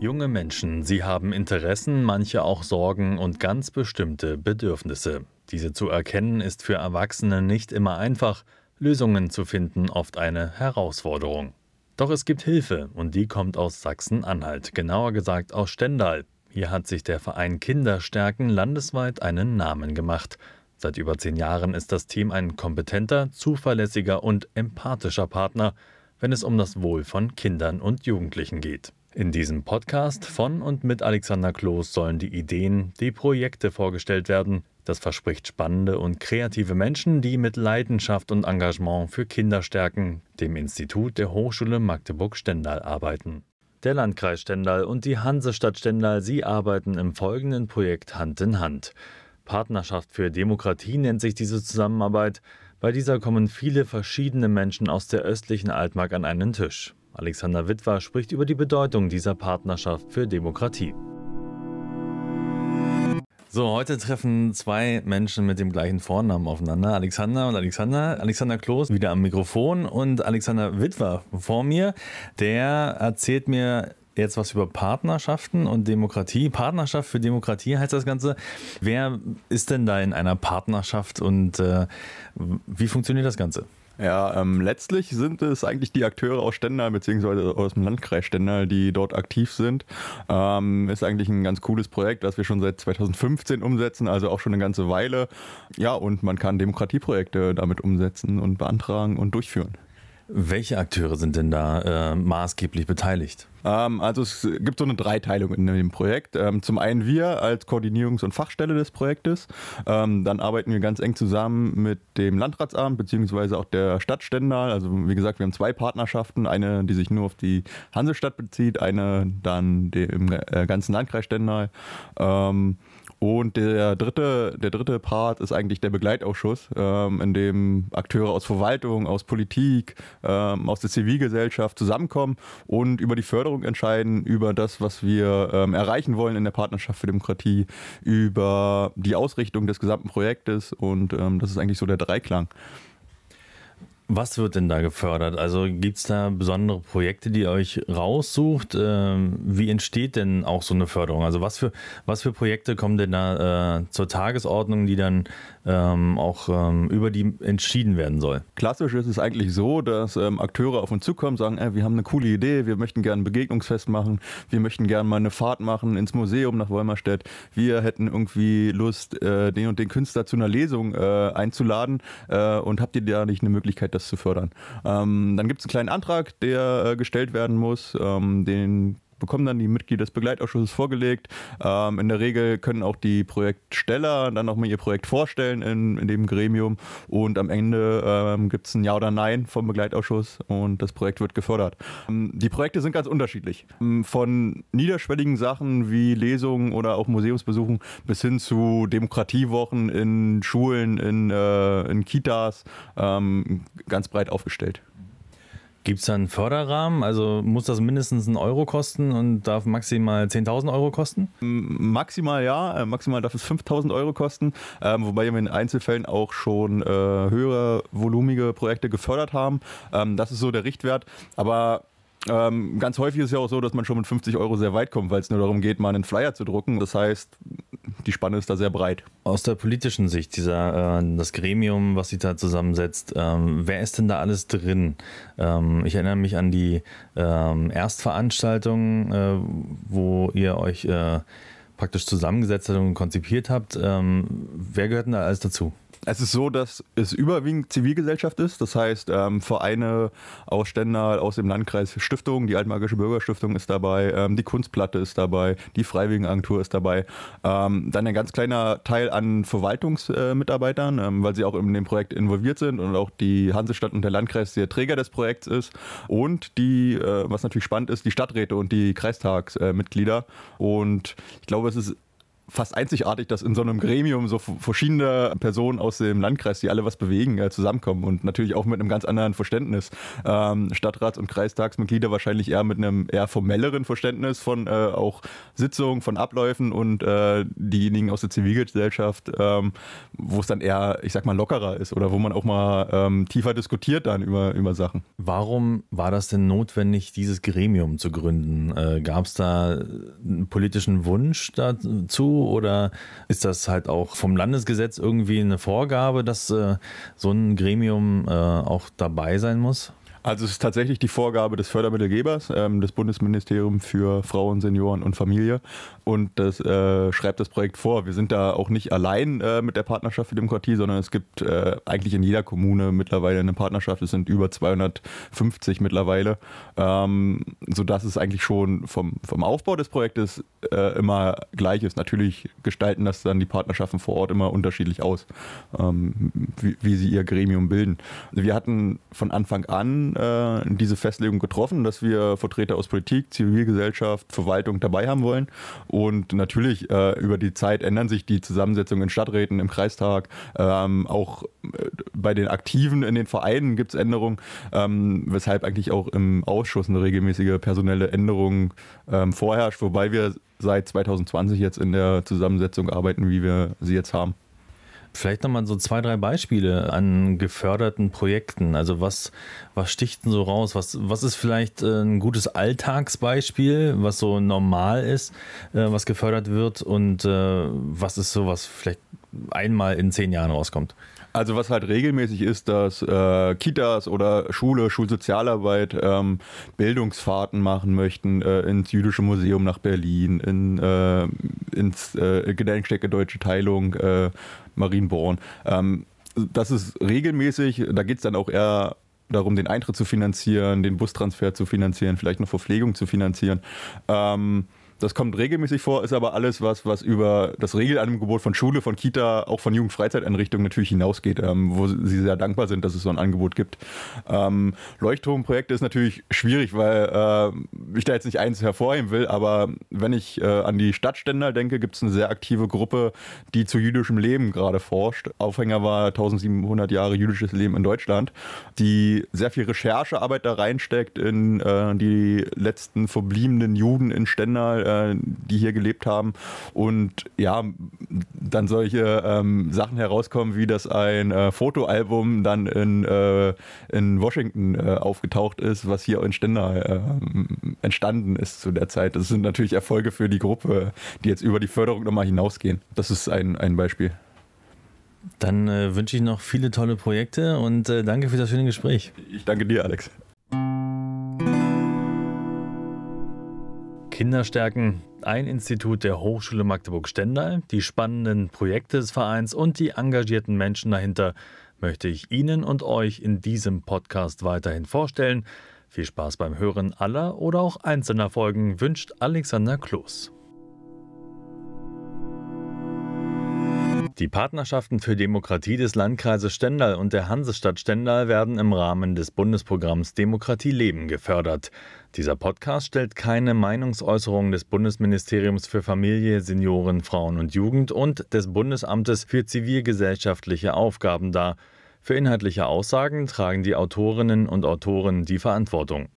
Junge Menschen, sie haben Interessen, manche auch Sorgen und ganz bestimmte Bedürfnisse. Diese zu erkennen ist für Erwachsene nicht immer einfach, Lösungen zu finden oft eine Herausforderung. Doch es gibt Hilfe und die kommt aus Sachsen-Anhalt, genauer gesagt aus Stendal. Hier hat sich der Verein Kinderstärken landesweit einen Namen gemacht. Seit über zehn Jahren ist das Team ein kompetenter, zuverlässiger und empathischer Partner, wenn es um das Wohl von Kindern und Jugendlichen geht. In diesem Podcast von und mit Alexander Kloß sollen die Ideen, die Projekte vorgestellt werden. Das verspricht spannende und kreative Menschen, die mit Leidenschaft und Engagement für Kinder stärken, dem Institut der Hochschule Magdeburg-Stendal arbeiten. Der Landkreis Stendal und die Hansestadt Stendal, sie arbeiten im folgenden Projekt Hand in Hand. Partnerschaft für Demokratie nennt sich diese Zusammenarbeit. Bei dieser kommen viele verschiedene Menschen aus der östlichen Altmark an einen Tisch. Alexander Witwer spricht über die Bedeutung dieser Partnerschaft für Demokratie. So, heute treffen zwei Menschen mit dem gleichen Vornamen aufeinander. Alexander und Alexander. Alexander Kloß wieder am Mikrofon und Alexander Witwer vor mir. Der erzählt mir jetzt was über Partnerschaften und Demokratie. Partnerschaft für Demokratie heißt das Ganze. Wer ist denn da in einer Partnerschaft und äh, wie funktioniert das Ganze? Ja, ähm, letztlich sind es eigentlich die Akteure aus Stendal beziehungsweise aus dem Landkreis Stendal, die dort aktiv sind. Ähm, ist eigentlich ein ganz cooles Projekt, das wir schon seit 2015 umsetzen, also auch schon eine ganze Weile. Ja, und man kann Demokratieprojekte damit umsetzen und beantragen und durchführen. Welche Akteure sind denn da äh, maßgeblich beteiligt? Ähm, also es gibt so eine Dreiteilung in dem Projekt. Ähm, zum einen wir als Koordinierungs- und Fachstelle des Projektes. Ähm, dann arbeiten wir ganz eng zusammen mit dem Landratsamt beziehungsweise auch der Stadt Stendal. Also wie gesagt, wir haben zwei Partnerschaften. Eine, die sich nur auf die Hansestadt bezieht, eine dann im äh, ganzen Landkreis Stendal. Ähm, und der dritte, der dritte Part ist eigentlich der Begleitausschuss, ähm, in dem Akteure aus Verwaltung, aus Politik, ähm, aus der Zivilgesellschaft zusammenkommen und über die Förderung entscheiden, über das, was wir ähm, erreichen wollen in der Partnerschaft für Demokratie, über die Ausrichtung des gesamten Projektes und ähm, das ist eigentlich so der Dreiklang. Was wird denn da gefördert? Also gibt es da besondere Projekte, die ihr euch raussucht? Ähm, wie entsteht denn auch so eine Förderung? Also was für, was für Projekte kommen denn da äh, zur Tagesordnung, die dann ähm, auch ähm, über die entschieden werden soll? Klassisch ist es eigentlich so, dass Akteure auf uns zukommen, sagen, äh, wir haben eine coole Idee, wir möchten gerne ein Begegnungsfest machen, wir möchten gerne mal eine Fahrt machen ins Museum nach Wolmerstedt, wir hätten irgendwie Lust, äh, den und den Künstler zu einer Lesung äh, einzuladen und habt ihr da nicht eine Möglichkeit, das zu fördern. Ähm, dann gibt es einen kleinen Antrag, der äh, gestellt werden muss, ähm, den bekommen dann die Mitglieder des Begleitausschusses vorgelegt. Ähm, in der Regel können auch die Projektsteller dann auch mal ihr Projekt vorstellen in, in dem Gremium und am Ende ähm, gibt es ein Ja oder Nein vom Begleitausschuss und das Projekt wird gefördert. Ähm, die Projekte sind ganz unterschiedlich. Ähm, von niederschwelligen Sachen wie Lesungen oder auch Museumsbesuchen bis hin zu Demokratiewochen in Schulen, in, äh, in Kitas, ähm, ganz breit aufgestellt. Gibt es da einen Förderrahmen? Also muss das mindestens einen Euro kosten und darf maximal 10.000 Euro kosten? Maximal ja, äh, maximal darf es 5.000 Euro kosten, ähm, wobei wir in Einzelfällen auch schon äh, höhere volumige Projekte gefördert haben. Ähm, das ist so der Richtwert, aber ähm, ganz häufig ist ja auch so, dass man schon mit 50 Euro sehr weit kommt, weil es nur darum geht, mal einen Flyer zu drucken. Das heißt, die Spanne ist da sehr breit. Aus der politischen Sicht, dieser, äh, das Gremium, was sich da zusammensetzt, ähm, wer ist denn da alles drin? Ähm, ich erinnere mich an die ähm, Erstveranstaltung, äh, wo ihr euch äh, praktisch zusammengesetzt und konzipiert habt. Ähm, wer gehört denn da alles dazu? Es ist so, dass es überwiegend Zivilgesellschaft ist. Das heißt, ähm, Vereine aus Stendal, aus dem Landkreis Stiftung, die Altmarkische Bürgerstiftung ist dabei, ähm, die Kunstplatte ist dabei, die Freiwilligenagentur ist dabei. Ähm, dann ein ganz kleiner Teil an Verwaltungsmitarbeitern, äh, weil sie auch in dem Projekt involviert sind und auch die Hansestadt und der Landkreis der Träger des Projekts ist. Und die, äh, was natürlich spannend ist, die Stadträte und die Kreistagsmitglieder. und ich glaube, es ist fast einzigartig, dass in so einem Gremium so verschiedene Personen aus dem Landkreis, die alle was bewegen, äh, zusammenkommen und natürlich auch mit einem ganz anderen Verständnis. Ähm, Stadtrats- und Kreistagsmitglieder wahrscheinlich eher mit einem eher formelleren Verständnis von äh, auch Sitzungen, von Abläufen und äh, diejenigen aus der Zivilgesellschaft, ähm, wo es dann eher, ich sag mal, lockerer ist oder wo man auch mal ähm, tiefer diskutiert dann über, über Sachen. Warum war das denn notwendig, dieses Gremium zu gründen? Gab es da einen politischen Wunsch dazu oder ist das halt auch vom Landesgesetz irgendwie eine Vorgabe, dass äh, so ein Gremium äh, auch dabei sein muss? Also es ist tatsächlich die Vorgabe des Fördermittelgebers, ähm, des Bundesministeriums für Frauen, Senioren und Familie. Und das äh, schreibt das Projekt vor. Wir sind da auch nicht allein äh, mit der Partnerschaft für Demokratie, sondern es gibt äh, eigentlich in jeder Kommune mittlerweile eine Partnerschaft. Es sind über 250 mittlerweile, ähm, sodass es eigentlich schon vom, vom Aufbau des Projektes äh, immer gleich ist. Natürlich gestalten das dann die Partnerschaften vor Ort immer unterschiedlich aus, ähm, wie, wie sie ihr Gremium bilden. Wir hatten von Anfang an äh, diese Festlegung getroffen, dass wir Vertreter aus Politik, Zivilgesellschaft, Verwaltung dabei haben wollen. Und natürlich äh, über die Zeit ändern sich die Zusammensetzungen in Stadträten, im Kreistag, ähm, auch äh, bei den Aktiven in den Vereinen gibt es Änderungen, ähm, weshalb eigentlich auch im Ausschuss eine regelmäßige personelle Änderung ähm, vorherrscht, wobei wir seit 2020 jetzt in der Zusammensetzung arbeiten, wie wir sie jetzt haben. Vielleicht nochmal so zwei, drei Beispiele an geförderten Projekten. Also was, was sticht denn so raus? Was, was ist vielleicht äh, ein gutes Alltagsbeispiel, was so normal ist, äh, was gefördert wird und äh, was ist so, was vielleicht einmal in zehn Jahren rauskommt? Also was halt regelmäßig ist, dass äh, Kitas oder Schule, Schulsozialarbeit ähm, Bildungsfahrten machen möchten äh, ins Jüdische Museum nach Berlin, in, äh, ins äh, Gedenkstätte Deutsche Teilung, äh, Marienborn. Ähm, das ist regelmäßig, da geht es dann auch eher darum, den Eintritt zu finanzieren, den Bustransfer zu finanzieren, vielleicht noch Verpflegung zu finanzieren. Ähm, das kommt regelmäßig vor, ist aber alles was, was über das Regelangebot von Schule, von Kita, auch von Jugendfreizeiteinrichtungen natürlich hinausgeht, ähm, wo sie sehr dankbar sind, dass es so ein Angebot gibt. Ähm, Leuchtturmprojekte ist natürlich schwierig, weil äh, ich da jetzt nicht eins hervorheben will, aber wenn ich äh, an die Stadtständer denke, gibt es eine sehr aktive Gruppe, die zu jüdischem Leben gerade forscht. Aufhänger war 1700 Jahre jüdisches Leben in Deutschland, die sehr viel Recherchearbeit da reinsteckt in äh, die letzten verbliebenen Juden in Stendal äh, die hier gelebt haben. Und ja, dann solche ähm, Sachen herauskommen, wie dass ein äh, Fotoalbum dann in, äh, in Washington äh, aufgetaucht ist, was hier in Stendal äh, entstanden ist zu der Zeit. Das sind natürlich Erfolge für die Gruppe, die jetzt über die Förderung nochmal hinausgehen. Das ist ein, ein Beispiel. Dann äh, wünsche ich noch viele tolle Projekte und äh, danke für das schöne Gespräch. Ich danke dir, Alex. Kinderstärken, ein Institut der Hochschule Magdeburg-Stendal, die spannenden Projekte des Vereins und die engagierten Menschen dahinter möchte ich Ihnen und euch in diesem Podcast weiterhin vorstellen. Viel Spaß beim Hören aller oder auch einzelner Folgen wünscht Alexander Kloß. Die Partnerschaften für Demokratie des Landkreises Stendal und der Hansestadt Stendal werden im Rahmen des Bundesprogramms Demokratie leben gefördert. Dieser Podcast stellt keine Meinungsäußerung des Bundesministeriums für Familie, Senioren, Frauen und Jugend und des Bundesamtes für zivilgesellschaftliche Aufgaben dar. Für inhaltliche Aussagen tragen die Autorinnen und Autoren die Verantwortung.